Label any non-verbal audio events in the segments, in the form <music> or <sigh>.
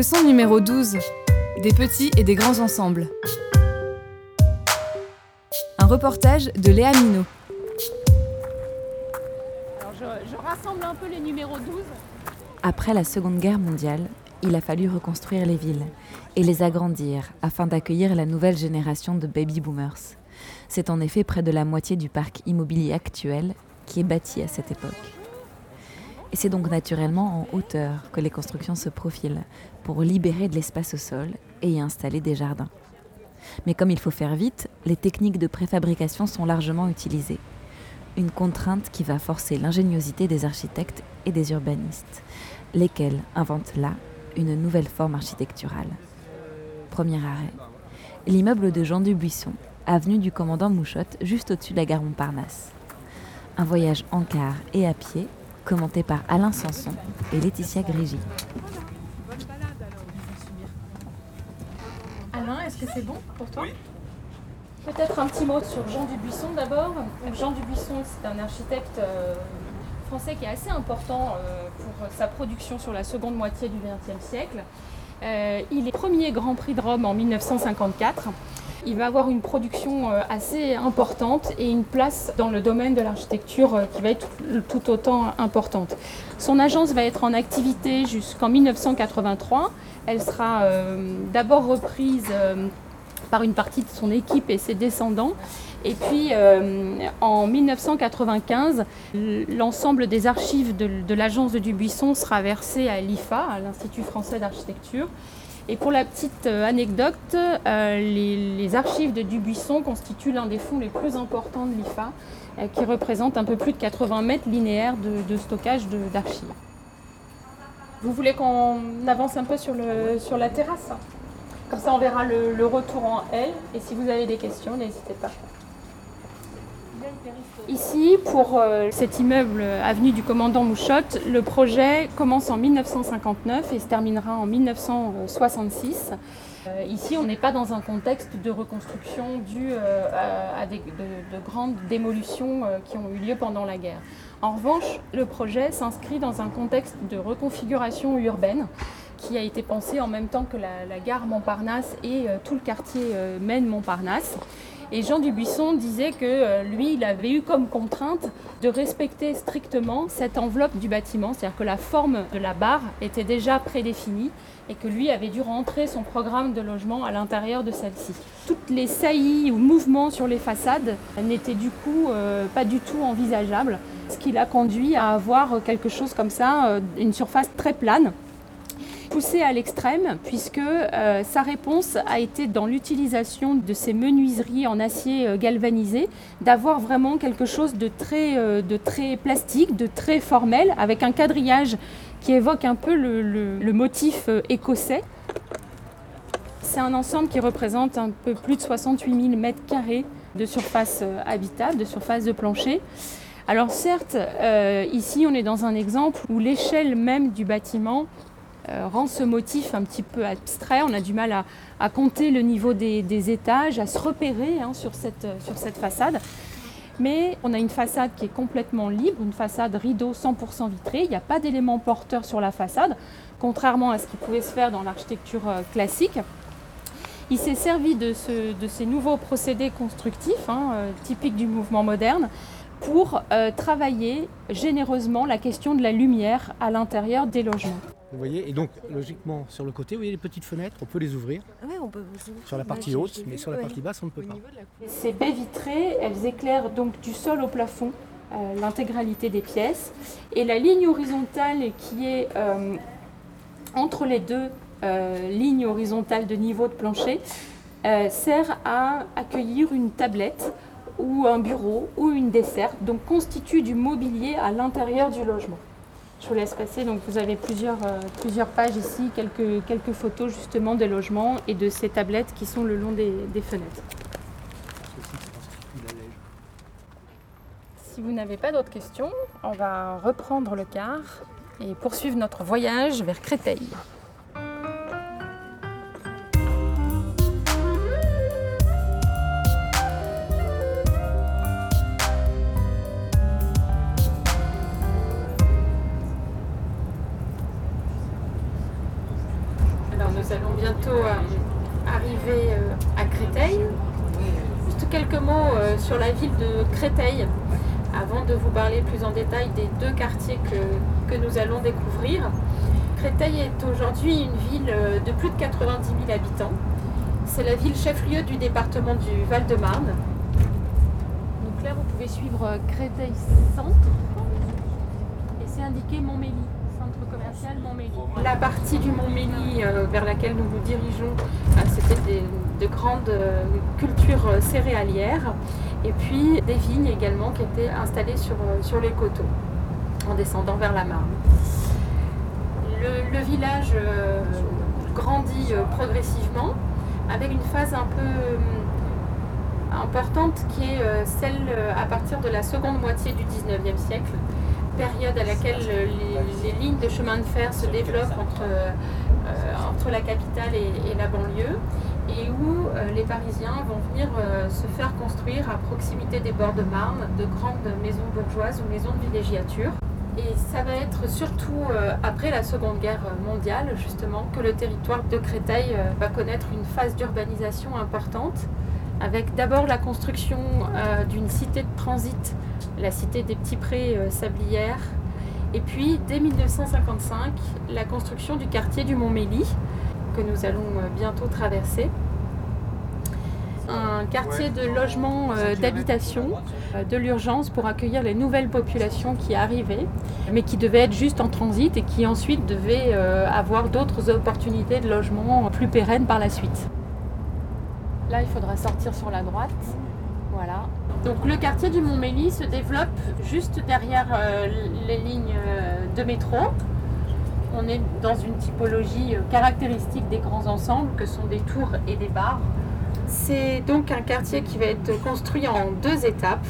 Leçon numéro 12. Des petits et des grands ensembles. Un reportage de Léa Minot. Alors je, je rassemble un peu les numéros 12. Après la Seconde Guerre mondiale, il a fallu reconstruire les villes et les agrandir afin d'accueillir la nouvelle génération de baby boomers. C'est en effet près de la moitié du parc immobilier actuel qui est bâti à cette époque. Et c'est donc naturellement en hauteur que les constructions se profilent pour libérer de l'espace au sol et y installer des jardins. Mais comme il faut faire vite, les techniques de préfabrication sont largement utilisées. Une contrainte qui va forcer l'ingéniosité des architectes et des urbanistes, lesquels inventent là une nouvelle forme architecturale. Premier arrêt. L'immeuble de Jean Dubuisson, avenue du commandant Mouchotte, juste au-dessus de la gare Montparnasse. Un voyage en car et à pied commenté par Alain Sanson et Laetitia Grégy. Est-ce que c'est bon pour toi Peut-être un petit mot sur Jean Dubuisson d'abord. Jean Dubuisson, c'est un architecte euh, français qui est assez important euh, pour sa production sur la seconde moitié du XXe siècle. Euh, il est premier Grand Prix de Rome en 1954. Il va avoir une production euh, assez importante et une place dans le domaine de l'architecture euh, qui va être tout autant importante. Son agence va être en activité jusqu'en 1983. Elle sera euh, d'abord reprise par une partie de son équipe et ses descendants. Et puis en 1995, l'ensemble des archives de, l'agence de Dubuisson sera versé à l'IFA, à l'Institut français d'architecture. Et pour la petite euh, anecdote, euh, les, archives de Dubuisson constituent l'un des fonds les plus importants de l'IFA, euh, qui représente un peu plus de 80 mètres linéaires de, de stockage d'archives. Vous voulez qu'on avance un peu sur, le, sur la terrasse? Comme ça, on verra le, le retour en L. Et si vous avez des questions, n'hésitez pas. Ici, pour euh, cet immeuble avenue du commandant Mouchotte, le projet commence en 1959 et se terminera en 1966. Euh, ici, on n'est pas dans un contexte de reconstruction euh, à, de, de, grandes démolitions euh, qui ont eu lieu pendant la guerre. En revanche, le projet s'inscrit dans un contexte de reconfiguration urbaine qui a été pensé en même temps que la, gare Montparnasse et euh, tout le quartier euh, Maine-Montparnasse. Et Jean Dubuisson disait que euh, lui, il avait eu comme contrainte de respecter strictement cette enveloppe du bâtiment, c'est-à-dire que la forme de la barre était déjà prédéfinie et que lui avait dû rentrer son programme de logement à l'intérieur de celle-ci. Toutes les saillies ou mouvements sur les façades n'étaient du coup euh, pas du tout envisageables, ce qui l'a conduit à avoir quelque chose comme ça, euh, une surface très plane poussé à l'extrême puisque euh, sa réponse a été dans l'utilisation de ces menuiseries en acier euh, galvanisé d'avoir vraiment quelque chose de très, euh, de très plastique, de très formel avec un quadrillage qui évoque un peu le, motif écossais. C'est un ensemble qui représente un peu plus de 68 000 mètres carrés de surface habitable, de surface de plancher. Alors certes, ici on est dans un exemple où l'échelle même du bâtiment rend ce motif un petit peu abstrait. On a du mal à, compter le niveau des, étages, à se repérer hein, sur, cette, sur cette façade. Mais on a une façade qui est complètement libre, une façade rideau 100% vitrée. Il n'y a pas d'éléments porteurs sur la façade, contrairement à ce qui pouvait se faire dans l'architecture euh, classique. Il s'est servi de, ce, de, ces nouveaux procédés constructifs, hein, euh, typiques du mouvement moderne, pour euh, travailler généreusement la question de la lumière à l'intérieur des logements. Vous voyez, et donc logiquement sur le côté, vous voyez les petites fenêtres, on peut les ouvrir. Oui, on peut vous Sur la partie haute, mais sur la ouais. partie basse, on ne peut pas. Ces baies vitrées, elles éclairent donc du sol au plafond euh, l'intégralité des pièces. Et la ligne horizontale qui est euh, entre les deux euh, lignes horizontales de niveau de plancher sert à accueillir une tablette ou un bureau ou une desserte, donc constituent du mobilier à l'intérieur du logement. Je vous laisse passer, donc vous avez plusieurs, euh, plusieurs pages ici, quelques, quelques photos justement des logements et de ces tablettes qui sont le long des, des fenêtres. Si vous n'avez pas d'autres questions, on va reprendre le car et poursuivre notre voyage vers Créteil. Nous allons bientôt euh, arriver euh, à Créteil. Juste quelques mots euh, sur la ville de Créteil avant de vous parler plus en détail des deux quartiers que, que nous allons découvrir. Créteil est aujourd'hui une ville de plus de 90 000 habitants. C'est la ville chef-lieu du département du Val-de-Marne. Donc là, vous pouvez suivre Créteil Centre et c'est indiqué Montmélie, La partie du Montmélie euh, vers laquelle nous nous dirigeons, euh, c'était des- de grandes euh, cultures euh, céréalières et puis des vignes également qui étaient installées sur, sur les coteaux en descendant vers la Marne. Le, le village grandit progressivement avec une phase un peu importante qui est celle à partir de la seconde moitié du 19e siècle, période à laquelle euh, les, lignes de chemin de fer se développent entre, euh, entre la capitale et, la banlieue et où euh, les Parisiens vont venir se faire construire à proximité des bords de Marne de grandes maisons bourgeoises ou maisons de villégiature. Et ça va être surtout après la Seconde Guerre mondiale, justement, que le territoire de Créteil va connaître une phase d'urbanisation importante, avec d'abord la construction d'une cité de transit, la cité des Petits Prés euh, Sablières, et puis dès 1955, la construction du quartier du Montmélie, que nous allons euh, bientôt traverser. Un quartier de logement euh, d'habitation euh, de l'urgence pour accueillir les nouvelles populations qui arrivaient, mais qui devaient être juste en transit et qui ensuite devaient euh, avoir d'autres opportunités de logement plus pérennes par la suite. Là, il faudra sortir sur la droite. Donc le quartier du Montmélie se développe juste derrière euh, les lignes euh, de métro. On est dans une typologie euh, caractéristique des grands ensembles que sont des tours et des bars. C'est donc un quartier qui va être construit en deux étapes.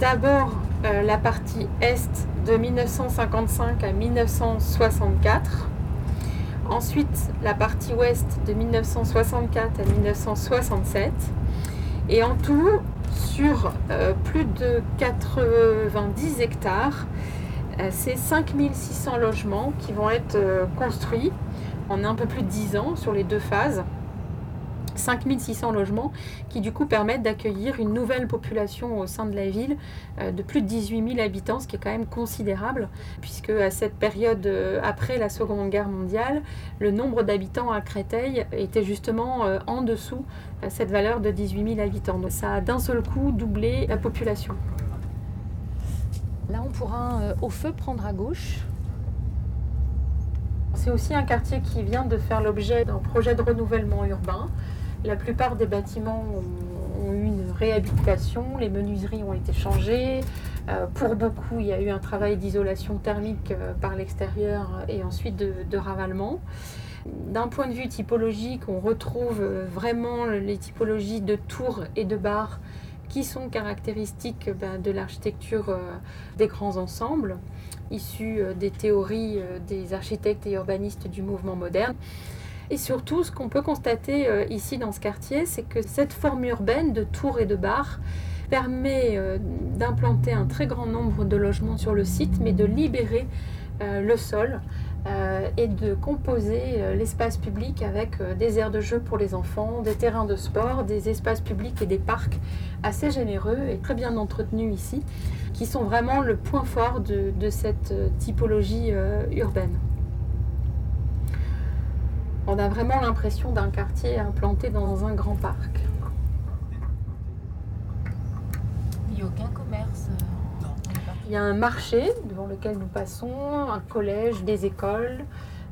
D'abord la partie est de 1955 à 1964. Ensuite la partie ouest de 1964 à 1967. Et en tout, sur euh, plus de 90 hectares, euh, c'est 5600 logements qui vont être euh, construits en un peu plus de 10 ans sur les deux phases. 5600 logements qui du coup permettent d'accueillir une nouvelle population au sein de la ville euh, de plus de 18 000 habitants, ce qui est quand même considérable, puisque à cette période euh, après la Seconde Guerre mondiale, le nombre d'habitants à Créteil était justement euh, en dessous de cette valeur de 18 000 habitants. Donc ça a d'un seul coup doublé la population. Là, on pourra euh, au feu prendre à gauche. C'est aussi un quartier qui vient de faire l'objet d'un projet de renouvellement urbain. La plupart des bâtiments ont, eu une réhabilitation, les menuiseries ont été changées. Euh, pour beaucoup, il y a eu un travail d'isolation thermique euh, par l'extérieur et ensuite de, de ravalement. D'un point de vue typologique, on retrouve euh, vraiment les typologies de tours et de bars qui sont caractéristiques ben, de l'architecture des grands ensembles, issus des théories des architectes et urbanistes du mouvement moderne. Et surtout, ce qu'on peut constater euh, ici dans ce quartier, c'est que cette forme urbaine de tours et de bars permet euh, d'implanter un très grand nombre de logements sur le site, mais de libérer euh, le sol et de composer l'espace public avec des aires de jeu pour les enfants, des terrains de sport, des espaces publics et des parcs assez généreux et très bien entretenus ici, qui sont vraiment le point fort de, cette typologie urbaine. On a vraiment l'impression d'un quartier implanté dans un grand parc. Il n'y a aucun commerce. euh, Il y a un marché devant lequel nous passons, un collège, des écoles.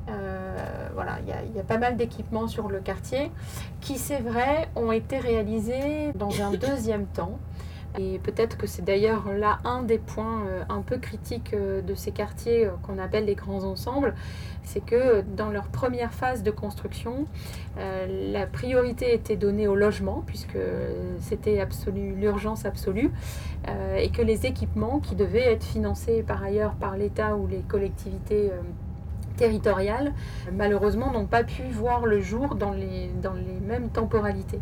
Euh, voilà, il y, a, il y a pas mal d'équipements sur le quartier qui, c'est vrai, ont été réalisés dans un <coughs> deuxième temps Et peut-être que c'est d'ailleurs là un des points euh, un peu critiques euh, de ces quartiers euh, qu'on appelle les grands ensembles, c'est que dans leur première phase de construction, la priorité était donnée au logement, puisque c'était l'urgence absolue, et que les équipements qui devaient être financés par ailleurs par l'État ou les collectivités territoriales, malheureusement, n'ont pas pu voir le jour dans les, dans les mêmes temporalités.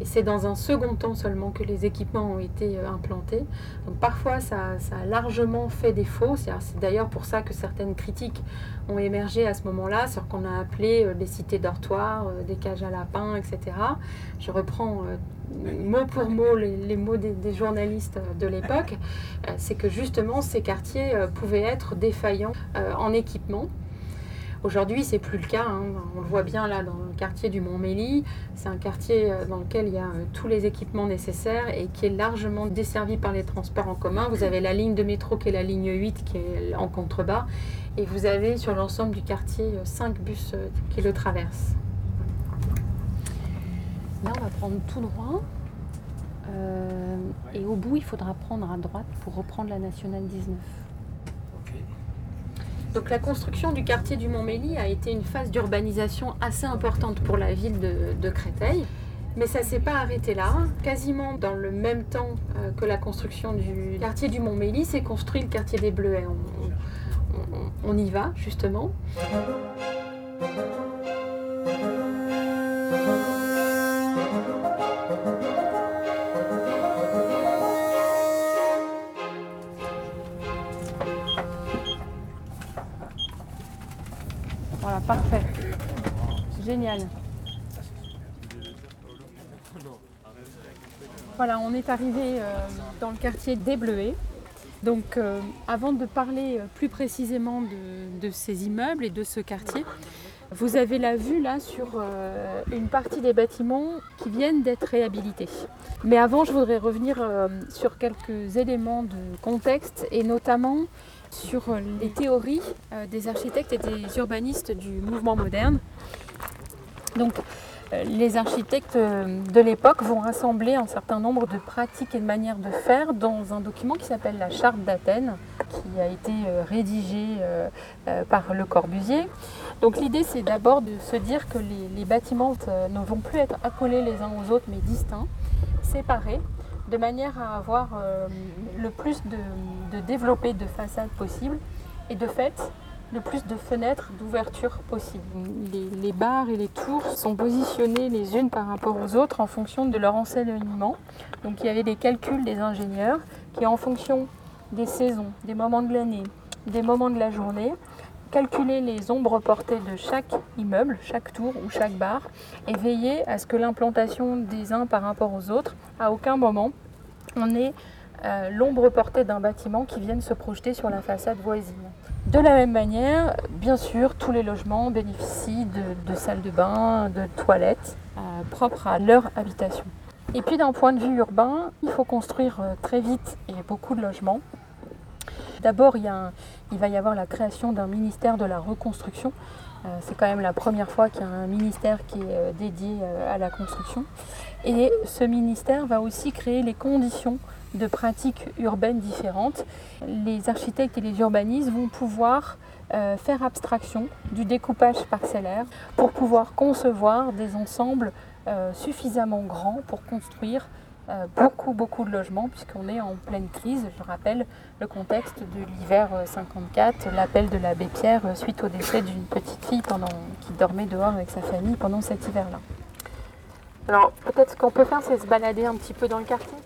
Et c'est dans un second temps seulement que les équipements ont été euh, implantés. Donc parfois, ça, ça a largement fait défaut. C'est d'ailleurs pour ça que certaines critiques ont émergé à ce moment-là, sur qu'on a appelé euh, des cités dortoirs, euh, des cages à lapins, etc. Je reprends mot pour mot les, mots des, des, journalistes de l'époque. C'est que justement, ces quartiers pouvaient être défaillants en équipement. Aujourd'hui, c'est plus le cas. Hein. On le voit bien là dans le quartier du Mont-Mély. C'est un quartier euh, dans lequel il y a euh, tous les équipements nécessaires et qui est largement desservi par les transports en commun. Vous avez la ligne de métro qui est la ligne 8 qui est en contrebas. Et vous avez sur l'ensemble du quartier 5 euh, bus qui le traversent. Là, on va prendre tout droit. et au bout, il faudra prendre à droite pour reprendre la nationale 19. Donc la construction du quartier du Mont-Mély a été une phase d'urbanisation assez importante pour la ville de, Créteil. Mais ça ne s'est pas arrêté là. Quasiment dans le même temps euh, que la construction du quartier du Mont-Mély, s'est construit le quartier des Bleuets. on y va justement. Voilà, on est arrivé euh, dans le quartier des Bleuets. Donc euh, avant de parler euh, plus précisément de, ces immeubles et de ce quartier, vous avez la vue là sur une partie des bâtiments qui viennent d'être réhabilités. Mais avant, je voudrais revenir sur quelques éléments de contexte et notamment sur les théories des architectes et des urbanistes du mouvement moderne. Donc, euh, les architectes euh, de l'époque vont rassembler un certain nombre de pratiques et de manières de faire dans un document qui s'appelle la Charte d'Athènes, qui a été rédigé par Le Corbusier. Donc l'idée c'est d'abord de se dire que les, bâtiments ne vont plus être accolés les uns aux autres mais distincts, séparés, de manière à avoir euh, le plus de, de développé de façades possible et de fait le plus de fenêtres d'ouverture possible. Les, bars et les tours sont positionnés les unes par rapport aux autres en fonction de leur enseignement. Donc il y avait des calculs des ingénieurs qui en fonction des saisons, des moments de l'année, des moments de la journée, calculer les ombres portées de chaque immeuble, chaque tour ou chaque bar, et veiller à ce que l'implantation des uns par rapport aux autres, à aucun moment, on ait euh, l'ombre portée d'un bâtiment qui vienne se projeter sur la façade voisine. De la même manière, bien sûr, tous les logements bénéficient de, salles de bain, de toilettes euh, propres à leur habitation. Et puis d'un point de vue urbain, il faut construire euh, très vite et beaucoup de logements D'abord, il, va y avoir la création d'un ministère de la reconstruction. Euh, c'est quand même la première fois qu'il y a un ministère qui est dédié à la construction. Et ce ministère va aussi créer les conditions de pratiques urbaines différentes. Les architectes et les urbanistes vont pouvoir faire abstraction du découpage parcellaire pour pouvoir concevoir des ensembles suffisamment grands pour construire euh, beaucoup, beaucoup de logements, puisqu'on est en pleine crise. Je rappelle le contexte de l'hiver 54, euh, l'appel de l'abbé Pierre euh, suite au décès d'une petite fille pendant, qui dormait dehors avec sa famille pendant cet hiver-là. Alors, peut-être ce qu'on peut faire, c'est se balader un petit peu dans le quartier?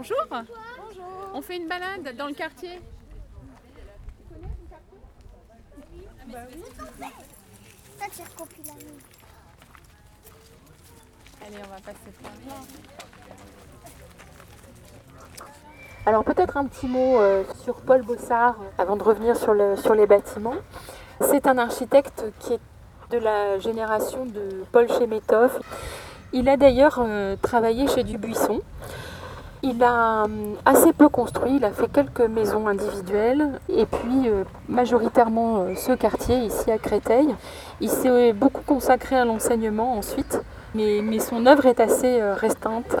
Bonjour. Bonjour. On fait une balade dans le quartier. Bah oui. Allez, on va passer par là. Alors peut-être un petit mot euh, sur Paul Bossard avant de revenir sur, le, sur les bâtiments. C'est un architecte qui est de la génération de Paul Chemetov. Il a d'ailleurs euh, travaillé chez Dubuisson. Il a euh, assez peu construit, il a fait quelques maisons individuelles et puis majoritairement ce quartier ici à Créteil. Il s'est beaucoup consacré à l'enseignement ensuite mais, son œuvre est assez euh, restante.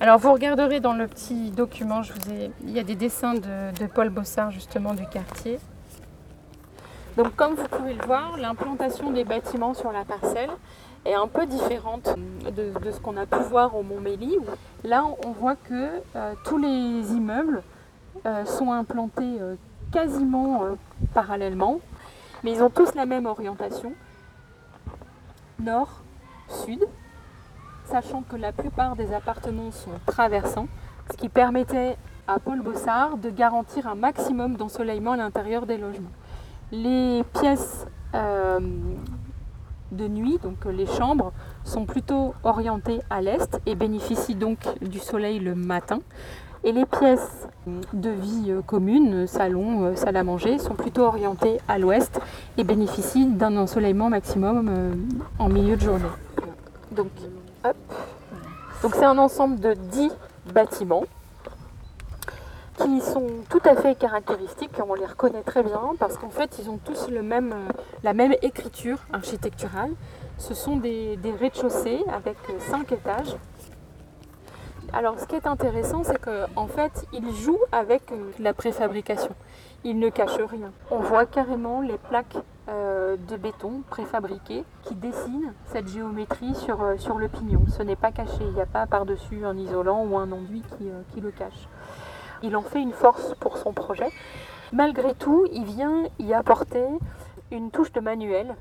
Alors vous regarderez dans le petit document, il y a des dessins de, de Paul Bossard justement du quartier. Donc comme vous pouvez le voir, l'implantation des bâtiments sur la parcelle est un peu différente de, ce qu'on a pu voir au Montmélie. où Là, on voit que euh, tous les immeubles euh, sont implantés euh, quasiment parallèlement, mais ils ont tous la même orientation, nord-sud, sachant que la plupart des appartements sont traversants, ce qui permettait à Paul Bossard de garantir un maximum d'ensoleillement à l'intérieur des logements. Les pièces de nuit, donc euh, les chambres, sont plutôt orientées à l'est et bénéficient donc du soleil le matin. Et les pièces de vie euh, commune, salon, euh, salle à manger, sont plutôt orientées à l'ouest et bénéficient d'un ensoleillement maximum en milieu de journée. Donc, hop. Donc c'est un ensemble de 10 bâtiments qui sont tout à fait caractéristiques, on les reconnaît très bien parce qu'en fait ils ont tous euh, la même écriture architecturale. Ce sont des, rez-de-chaussée avec 5 étages. Alors ce qui est intéressant c'est qu'en fait ils jouent avec euh, la préfabrication. Ils ne cachent rien. On voit carrément les plaques euh, de béton préfabriquées qui dessinent cette géométrie sur, euh, sur le pignon. Ce n'est pas caché, il n'y a pas par-dessus un isolant ou un enduit qui, euh, qui le cache. Il en fait une force pour son projet. Malgré tout, il vient y apporter une touche de manuel,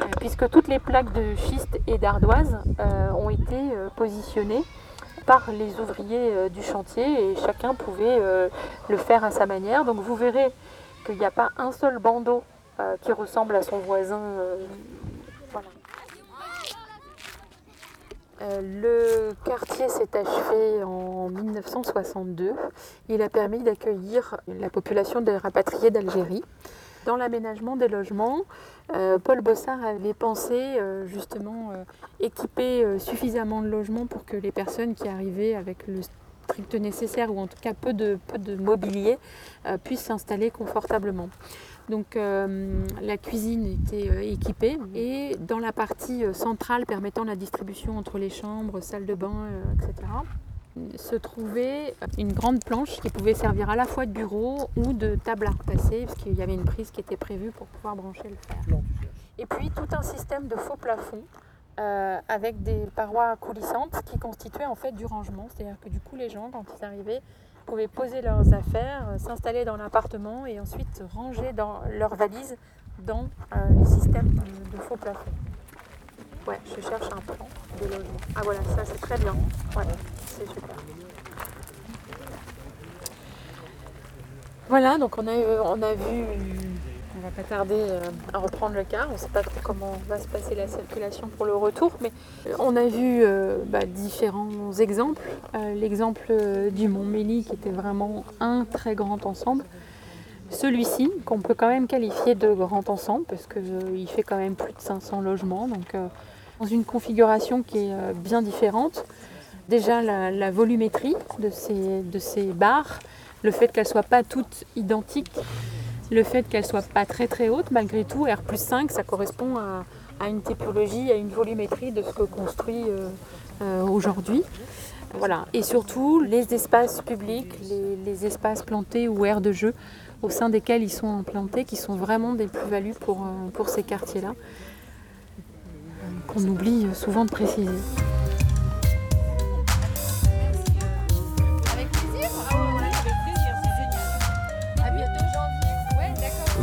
euh, puisque toutes les plaques de schiste et d'ardoise euh, ont été euh, positionnées par les ouvriers du chantier et chacun pouvait le faire à sa manière. Donc vous verrez qu'il n'y a pas un seul bandeau qui ressemble à son voisin. euh, voilà. Euh, le quartier s'est achevé en 1962. Il a permis d'accueillir la population des rapatriés d'Algérie. Dans l'aménagement des logements, euh, Paul Bossard avait pensé euh, justement équiper suffisamment de logements pour que les personnes qui arrivaient avec le strict nécessaire ou en tout cas peu de, mobilier puissent s'installer confortablement. Donc euh, la cuisine était euh, équipée et dans la partie euh, centrale permettant la distribution entre les chambres, salles de bain, etc., se trouvait une grande planche qui pouvait servir à la fois de bureau ou de table à repasser parce qu'il y avait une prise qui était prévue pour pouvoir brancher le fer. Et puis tout un système de faux plafonds euh, avec des parois coulissantes qui constituaient en fait du rangement. C'est-à-dire que du coup les gens, quand ils arrivaient, pouvaient poser leurs affaires, euh, s'installer dans l'appartement et ensuite ranger dans leurs valises dans euh, les systèmes de, de faux plafonds. Ouais, je cherche un plan de logement. Ah voilà, ça c'est très bien. Ouais, c'est super. Voilà, donc on a, on a vu, on va pas tarder euh, à reprendre le car, on ne sait pas trop comment va se passer la circulation pour le retour, mais euh, on a vu euh, bah, différents exemples. L'exemple du Mont-Méli qui était vraiment un très grand ensemble. Celui-ci, qu'on peut quand même qualifier de grand ensemble, parce qu'il fait quand même plus de 500 logements, donc dans une configuration qui est bien différente. Déjà la, la volumétrie de ces, de ces barres, le fait qu'elles ne soient pas toutes identiques, le fait qu'elles ne soient pas très très hautes, malgré tout, R plus 5, ça correspond à, une typologie, à une volumétrie de ce que construit euh, euh, aujourd'hui. Voilà. Et surtout, les espaces publics, les, espaces plantés ou aires de jeu au sein desquels ils sont implantés, qui sont vraiment des plus-values pour, euh, ces quartiers-là, qu'on oublie souvent de préciser.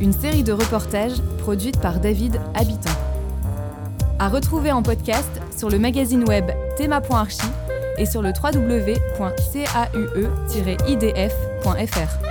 Une série de reportages produite par David Habitant. À retrouver en podcast sur le magazine web thema.archi et sur le www.caue-idf.fr.